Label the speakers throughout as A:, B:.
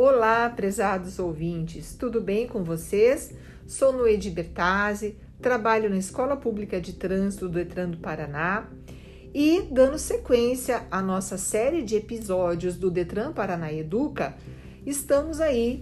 A: Olá, prezados ouvintes, tudo bem com vocês? Sou Noedi Bertazzi, trabalho na Escola Pública de Trânsito do Detran do Paraná e, dando sequência à nossa série de episódios do Detran Paraná Educa, estamos aí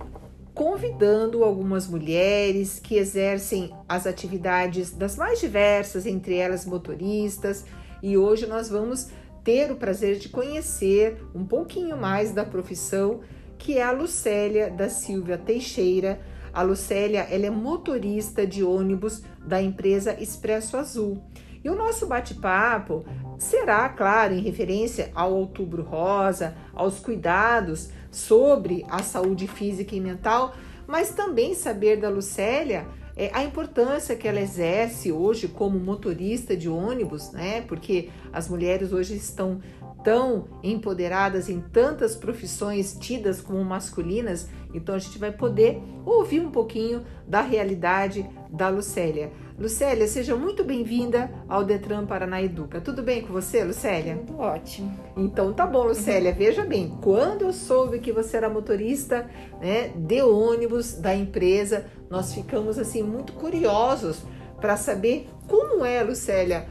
A: convidando algumas mulheres que exercem as atividades das mais diversas, entre elas motoristas, e hoje nós vamos ter o prazer de conhecer um pouquinho mais da profissão que é a Lucélia da Silvia Teixeira. A Lucélia ela é motorista de ônibus da empresa Expresso Azul. E o nosso bate-papo será, claro, em referência ao Outubro Rosa, aos cuidados sobre a saúde física e mental, mas também saber da Lucélia é, a importância que ela exerce hoje como motorista de ônibus, né? Porque as mulheres hoje estão tão empoderadas em tantas profissões tidas como masculinas, então a gente vai poder ouvir um pouquinho da realidade da Lucélia. Lucélia, seja muito bem-vinda ao Detran Paraná Educa. Tudo bem com você, Lucélia?
B: Tudo ótimo.
A: Então tá bom, Lucélia. Veja bem, quando eu soube que você era motorista né, de ônibus da empresa, nós ficamos assim muito curiosos para saber como é, Lucélia,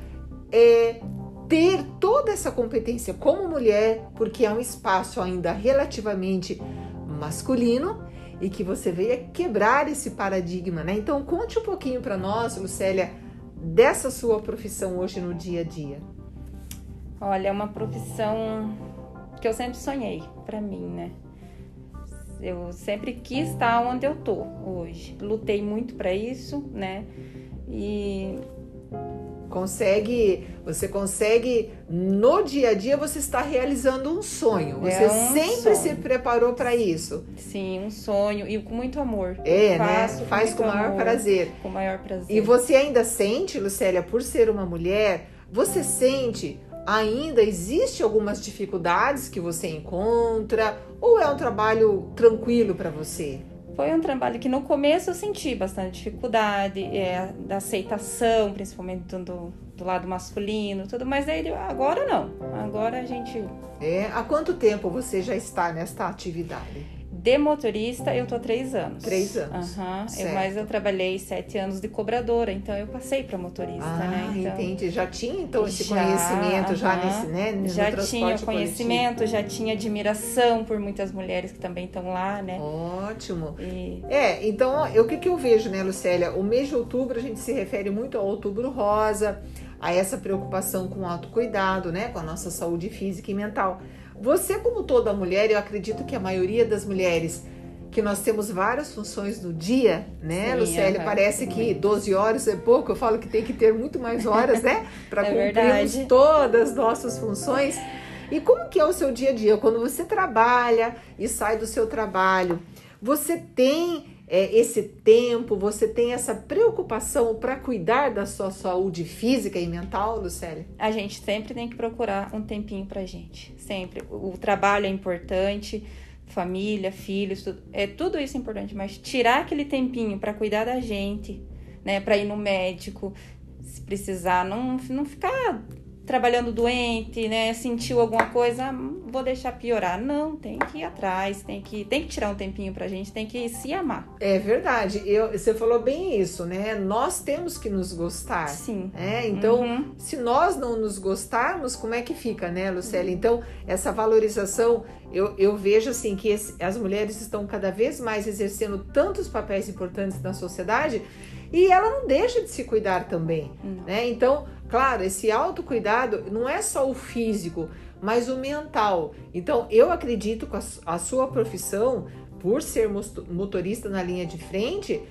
A: é ter toda essa competência como mulher, porque é um espaço ainda relativamente masculino e que você veio quebrar esse paradigma, né? Então conte um pouquinho para nós, Lucélia, dessa sua profissão hoje no dia a dia.
B: Olha, é uma profissão que eu sempre sonhei para mim, né? Eu sempre quis estar onde eu tô hoje. Lutei muito para isso, né? E
A: consegue, você consegue no dia a dia você está realizando um sonho. Você é um sempre sonho. se preparou para isso.
B: Sim, um sonho e com muito amor.
A: É, né? Faz com, o maior amor, prazer.
B: Com o maior prazer.
A: E você ainda sente, Lucélia, por ser uma mulher, você sente ainda existe algumas dificuldades que você encontra ou é um trabalho tranquilo para você?
B: Foi um trabalho que no começo eu senti bastante dificuldade, é, da aceitação, principalmente do, do lado masculino, tudo, mas aí agora não. Agora a gente.
A: É, há quanto tempo você já está nesta atividade?
B: De motorista, eu tô há três anos.
A: Três anos.
B: Uhum. Eu, mas eu trabalhei sete anos de cobradora, então eu passei para motorista,
A: ah,
B: né?
A: Então, entendi. Já tinha então esse já, conhecimento uhum. já nesse, né?
B: Já tinha conhecimento, coletivo. já tinha admiração por muitas mulheres que também estão lá, né?
A: Ótimo. E... É, então o que, que eu vejo, né, Lucélia? O mês de outubro a gente se refere muito ao outubro rosa, a essa preocupação com o autocuidado, né? Com a nossa saúde física e mental. Você, como toda mulher, eu acredito que a maioria das mulheres que nós temos várias funções no dia, né, Sim, Lucélia? parece que 12 horas é pouco, eu falo que tem que ter muito mais horas, né? Para é cumprirmos verdade. todas as nossas funções. E como que é o seu dia a dia? Quando você trabalha e sai do seu trabalho, você tem é, esse tempo, você tem essa preocupação para cuidar da sua saúde física e mental, Lucélia?
B: A gente sempre tem que procurar um tempinho para gente, sempre. O trabalho é importante, família, filhos, tudo, é tudo isso é importante, mas tirar aquele tempinho para cuidar da gente, né, para ir no médico, se precisar, não, não ficar trabalhando doente, né? Sentiu alguma coisa, vou deixar piorar. Não, tem que ir atrás, tem que, tem que tirar um tempinho pra gente, tem que se amar.
A: É verdade. Eu, você falou bem isso, né? Nós temos que nos gostar.
B: Sim.
A: Né? Então, uhum. se nós não nos gostarmos, como é que fica, né, Lucélia? Uhum. Então, essa valorização, eu, eu vejo assim que esse, as mulheres estão cada vez mais exercendo tantos papéis importantes na sociedade e ela não deixa de se cuidar também, né? Então, Claro, esse autocuidado não é só o físico, mas o mental. Então, eu acredito que a sua profissão, por ser motorista na linha de frente,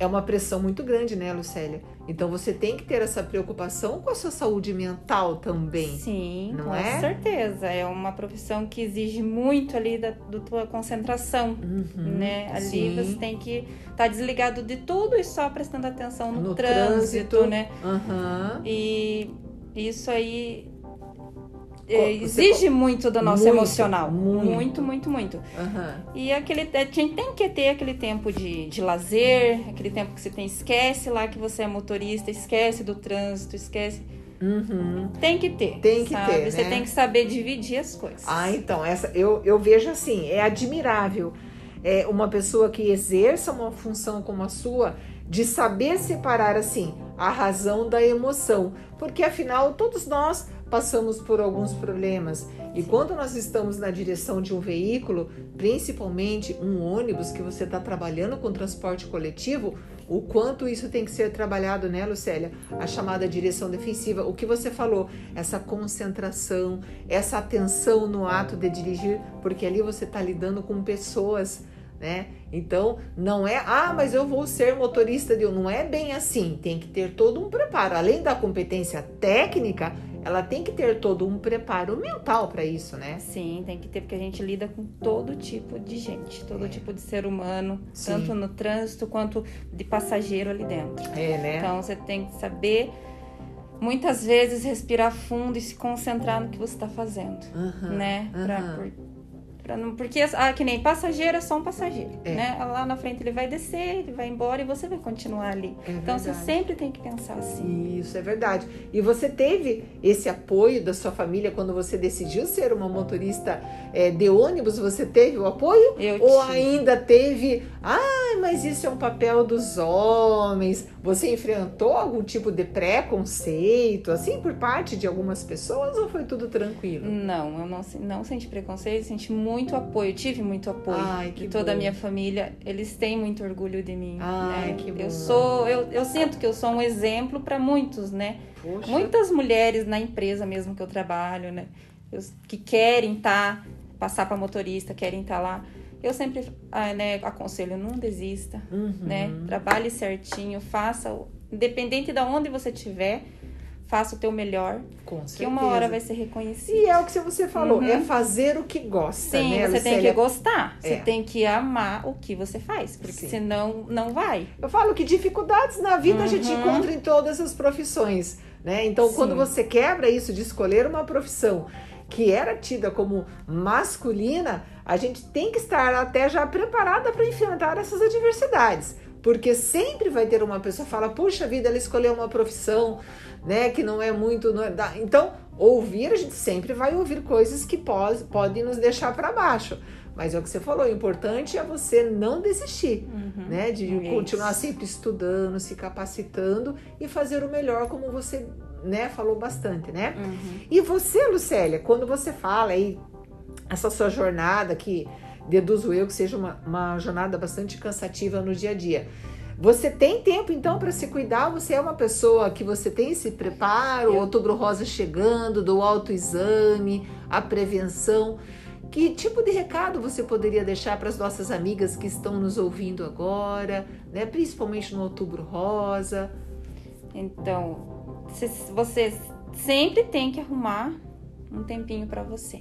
A: é uma pressão muito grande, né, Lucélia? Então você tem que ter essa preocupação com a sua saúde mental também.
B: Sim, não com é? certeza. É uma profissão que exige muito ali da, da tua concentração, uhum, né? Ali sim. você tem que estar tá desligado de tudo e só prestando atenção no, no trânsito, trânsito, né?
A: Uhum.
B: E isso aí exige muito do nosso muito, emocional. Muito, muito, muito. muito.
A: Uhum.
B: E aquele, a gente tem que ter aquele tempo de, de lazer, aquele tempo que você tem. Esquece lá que você é motorista, esquece do trânsito, esquece.
A: Uhum.
B: Tem que ter.
A: Tem que
B: sabe?
A: ter.
B: Você
A: né?
B: tem que saber dividir as coisas.
A: Ah, então, essa eu, eu vejo assim, é admirável é, uma pessoa que exerça uma função como a sua, de saber separar assim a razão da emoção, porque afinal todos nós passamos por alguns problemas. E quando nós estamos na direção de um veículo, principalmente um ônibus que você está trabalhando com transporte coletivo, o quanto isso tem que ser trabalhado, né, Lucélia? A chamada direção defensiva, o que você falou, essa concentração, essa atenção no ato de dirigir, porque ali você está lidando com pessoas né? Então, não é, ah, mas eu vou ser motorista de não é bem assim, tem que ter todo um preparo. Além da competência técnica, ela tem que ter todo um preparo mental para isso, né?
B: Sim, tem que ter, porque a gente lida com todo tipo de gente, todo é. tipo de ser humano, Sim. tanto no trânsito quanto de passageiro ali dentro.
A: É, né?
B: Então, você tem que saber muitas vezes respirar fundo e se concentrar no que você está fazendo, uhum, né? Pra, uhum. Não, porque, ah, que nem passageiro é só um passageiro, é. né? Lá na frente ele vai descer, ele vai embora e você vai continuar ali. É então você sempre tem que pensar assim.
A: Isso é verdade. E você teve esse apoio da sua família quando você decidiu ser uma motorista é, de ônibus? Você teve o apoio?
B: Eu
A: Ou
B: tive.
A: ainda teve, ah, mas isso é um papel dos homens? Você enfrentou algum tipo de preconceito, assim, por parte de algumas pessoas ou foi tudo tranquilo?
B: Não, eu não, não senti preconceito, senti muito apoio, tive muito apoio
A: Ai,
B: de toda bom. a minha família. Eles têm muito orgulho de mim.
A: Ai,
B: né?
A: que bom.
B: Eu sou, eu, eu sinto que eu sou um exemplo para muitos, né? Poxa. Muitas mulheres na empresa mesmo que eu trabalho, né? Eu, que querem estar, tá, passar para motorista, querem estar tá lá eu sempre ah, né, aconselho, não desista, uhum. né? Trabalhe certinho, faça, independente de onde você estiver, faça o teu melhor.
A: Com certeza.
B: Que uma hora vai ser reconhecido.
A: E é o que você falou, uhum. é fazer o que gosta,
B: Sim,
A: né,
B: você
A: Lucélia?
B: tem que gostar. É. Você tem que amar o que você faz, porque Sim. senão não vai.
A: Eu falo que dificuldades na vida uhum. a gente uhum. encontra em todas as profissões, né? Então, Sim. quando você quebra isso de escolher uma profissão que era tida como masculina, a gente tem que estar até já preparada para enfrentar essas adversidades. Porque sempre vai ter uma pessoa que fala, puxa vida, ela escolheu uma profissão, né, que não é muito. Não é da... Então, ouvir, a gente sempre vai ouvir coisas que pode, podem nos deixar para baixo. Mas é o que você falou, o importante é você não desistir, uhum, né? De é continuar sempre estudando, se capacitando e fazer o melhor como você né, falou bastante, né? Uhum. E você, Lucélia, quando você fala aí essa sua jornada que deduzo eu que seja uma, uma jornada bastante cansativa no dia a dia. Você tem tempo então para se cuidar? Você é uma pessoa que você tem esse preparo, outubro rosa chegando, do autoexame, a prevenção. Que tipo de recado você poderia deixar para as nossas amigas que estão nos ouvindo agora, né? principalmente no outubro rosa?
B: Então, você sempre tem que arrumar um tempinho para você.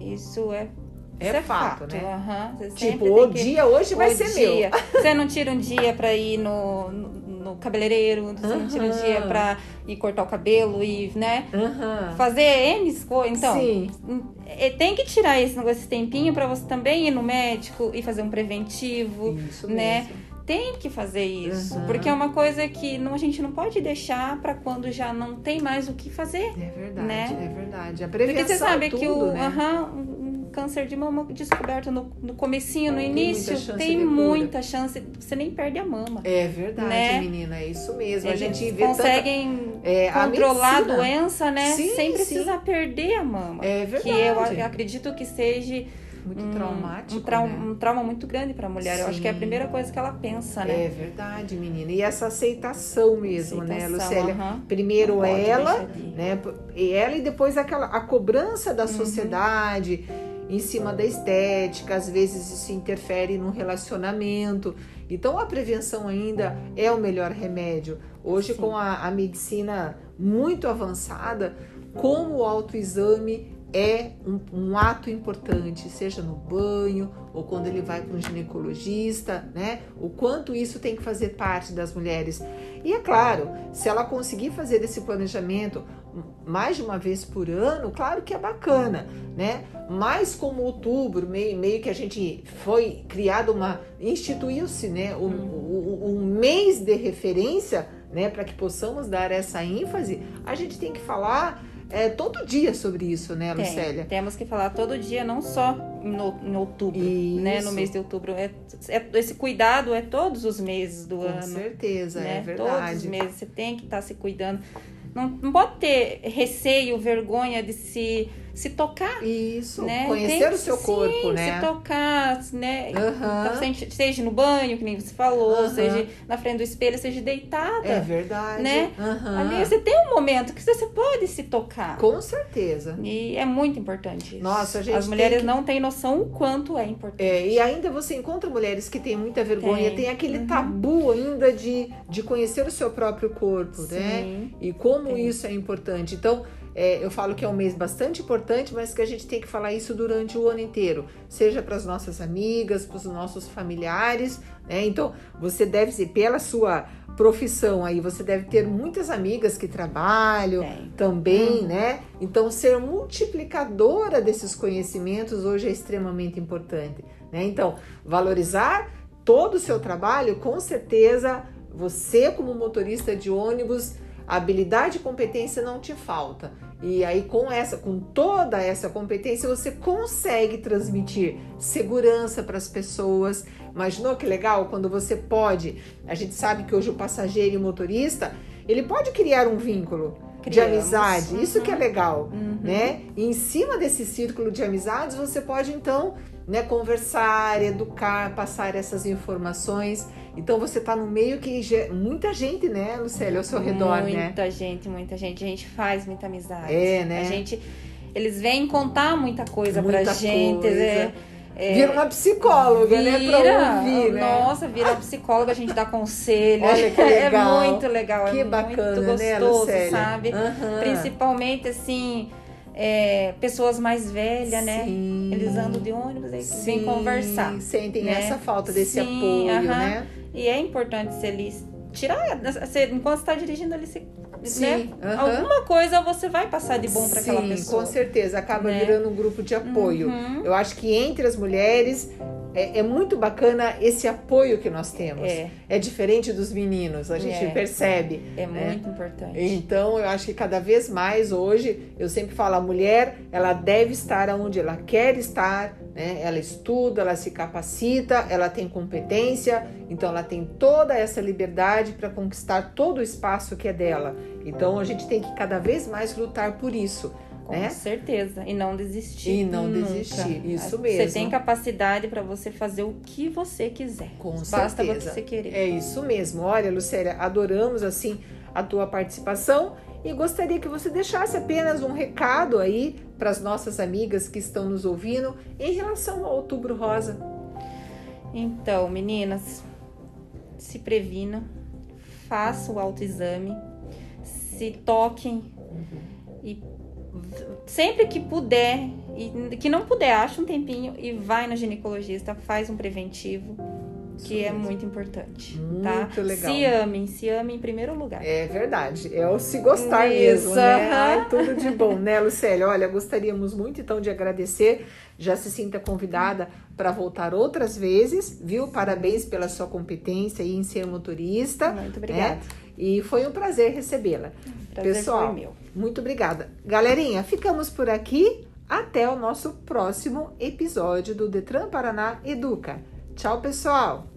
B: Isso é
A: é,
B: é
A: fato,
B: fato,
A: né?
B: Uhum.
A: Tipo, o que... dia hoje vai ser
B: dia.
A: meu.
B: Você não tira um dia para ir no, no, cabeleireiro, você uhum. não tira um dia para ir cortar o cabelo e, né?
A: Uhum.
B: Fazer N coisas. Então,
A: Sim.
B: É, tem que tirar esse, esse tempinho para você também ir no médico e fazer um preventivo,
A: Isso
B: né?
A: Mesmo
B: tem que fazer isso, porque é uma coisa que não, a gente não pode deixar para quando já não tem mais o que fazer.
A: É verdade,
B: né?
A: é verdade. A prevenção
B: porque você sabe
A: é tudo,
B: que o
A: né?
B: Um câncer de mama descoberto no, no comecinho, no
A: tem
B: início,
A: muita
B: tem muita chance, você nem perde a mama.
A: É verdade,
B: né?
A: menina, é isso mesmo.
B: Eles
A: a gente vê
B: conseguem
A: tanta... é,
B: controlar
A: a,
B: doença, né?
A: Sim,
B: sem
A: sim.
B: precisar perder a mama.
A: É verdade.
B: Que eu acredito que seja
A: muito traumático.
B: Um, trau
A: né?
B: um trauma muito grande para a mulher.
A: Sim.
B: Eu acho que é a primeira coisa que ela pensa, né?
A: É verdade, menina. E essa aceitação mesmo,
B: aceitação,
A: né, Lucélia?
B: Uh -huh.
A: Primeiro ela, né? Ela e depois aquela a cobrança da sociedade em cima da estética, às vezes isso interfere no relacionamento. Então a prevenção ainda é o melhor remédio. Hoje, Sim. com a, a medicina muito avançada, como o autoexame é um, um, ato importante, seja no banho ou quando ele vai para um ginecologista, né? O quanto isso tem que fazer parte das mulheres. E é claro, se ela conseguir fazer esse planejamento mais de uma vez por ano, claro que é bacana, né? Mas como outubro, meio, meio que a gente foi criado uma. instituiu-se, né? Um, um, um mês de referência, né? Para que possamos dar essa ênfase, a gente tem que falar é, todo dia sobre isso, né,
B: Tem.
A: Lucélia?
B: Temos que falar todo dia, não só em, o- em outubro, né?
A: Isso.
B: No mês de outubro. É, é- esse cuidado é todos os meses do
A: Com
B: ano.
A: certeza,
B: né?
A: é
B: Todos os
A: verdade.
B: meses você tem que estar se cuidando. Não, não pode ter receio, vergonha de se, se tocar.
A: Isso,
B: né?
A: conhecer
B: Tem-
A: o seu
B: sim,
A: corpo, né?
B: Se tocar, né?
A: Aham.
B: Então, seja- no banho, que nem você falou,
A: Aham.
B: seja na frente do espelho, seja deitada.
A: É verdade.
B: Né?
A: Aham.
B: Ali você tem um momento que você pode se tocar.
A: Com certeza.
B: E é muito importante isso.
A: Nossa, gente
B: As mulheres
A: que-
B: não têm noção o quanto é importante.
A: É, e ainda você encontra mulheres que têm muita vergonha, tem,
B: Tem.
A: aquele
B: Uhum.
A: tabu ainda de, de conhecer o seu próprio corpo, né?
B: Sim.
A: E como
B: Tem.
A: isso é importante. Então, é, eu falo que é um mês bastante importante, mas que a gente tem que falar isso durante o ano inteiro, seja para as nossas amigas, para os nossos familiares, né? Então, você deve ser, pela sua profissão aí, você deve ter muitas amigas que trabalham
B: Tem.
A: também, né? Então, ser multiplicadora desses conhecimentos hoje é extremamente importante, né? Então, valorizar todo o seu trabalho, com certeza, você como motorista de ônibus, a habilidade e competência não te falta. E aí com essa, com toda essa competência, você consegue transmitir segurança para as pessoas. Imaginou que legal quando você pode? A gente sabe que hoje o passageiro e o motorista, ele pode criar um vínculo de
B: Criamos.
A: amizade. Isso que é legal,
B: Uhum.
A: né? E em cima desse círculo de amizades, você pode então, né, conversar, educar, passar essas informações. Então você tá no meio que muita gente, né, Lucélia, ao seu redor, né?
B: Muita gente, muita gente. A gente faz muita amizade.
A: É, né?
B: A gente. Eles vêm contar muita coisa
A: Muita
B: pra gente.
A: coisa.
B: É, é,
A: Vira uma psicóloga, né,
B: vira,
A: pra ouvir, né?
B: Nossa, vira psicóloga, a gente dá conselho.
A: Olha que legal.
B: É muito legal,
A: que
B: é
A: bacana,
B: muito
A: né,
B: gostoso,
A: Lucélia?
B: sabe?
A: Aham.
B: Principalmente assim, é, pessoas mais velhas, né?
A: Sim.
B: Eles andam de ônibus e
A: Sim,
B: vêm conversar.
A: Sentem
B: né?
A: essa falta desse
B: Sim,
A: apoio,
B: aham.
A: né?
B: E é importante se eles tirar, se, enquanto está dirigindo ali, se,
A: Sim,
B: né?
A: aham.
B: Alguma coisa você vai passar de bom para aquela
A: Sim,
B: pessoa.
A: com certeza. Acaba
B: né?
A: virando um grupo de apoio.
B: Uhum.
A: Eu acho que entre as mulheres é, é muito bacana esse apoio que nós temos.
B: É,
A: É diferente dos meninos, a gente
B: É.
A: percebe.
B: é
A: né?
B: muito importante.
A: Então, eu acho que cada vez mais hoje, eu sempre falo, a mulher, ela deve estar onde ela quer estar, né? Ela estuda, ela se capacita, ela tem competência, então ela tem toda essa liberdade para conquistar todo o espaço que é dela. Então, a gente tem que cada vez mais lutar por isso,
B: Com
A: né?
B: certeza. E não desistir.
A: E não
B: nunca.
A: desistir, isso
B: Você
A: mesmo.
B: tem capacidade para você fazer o que você quiser.
A: Com
B: Basta
A: certeza.
B: você querer.
A: É isso mesmo. Olha, Lucélia, adoramos assim a tua participação e gostaria que você deixasse apenas um recado aí para as nossas amigas que estão nos ouvindo em relação ao Outubro Rosa.
B: Então, meninas, se previnam, façam o autoexame, se toquem e v- sempre que puder e que não puder, acha um tempinho e vai no ginecologista, faz um preventivo, que
A: Isso
B: é
A: mesmo.
B: muito importante, tá?
A: Muito legal.
B: Se amem, se amem em primeiro lugar.
A: É verdade, é o se gostar
B: Isso,
A: mesmo, né? Ai, tudo de bom, né, Lucélia? Olha, gostaríamos muito então de agradecer. Já se sinta convidada para voltar outras vezes, viu? Parabéns pela sua competência em ser motorista.
B: Muito obrigada.
A: E foi um prazer recebê-la.
B: Prazer
A: Pessoal,
B: foi meu.
A: Muito obrigada. Galerinha, ficamos por aqui. Até o nosso próximo episódio do Detran Paraná Educa. Tchau, pessoal!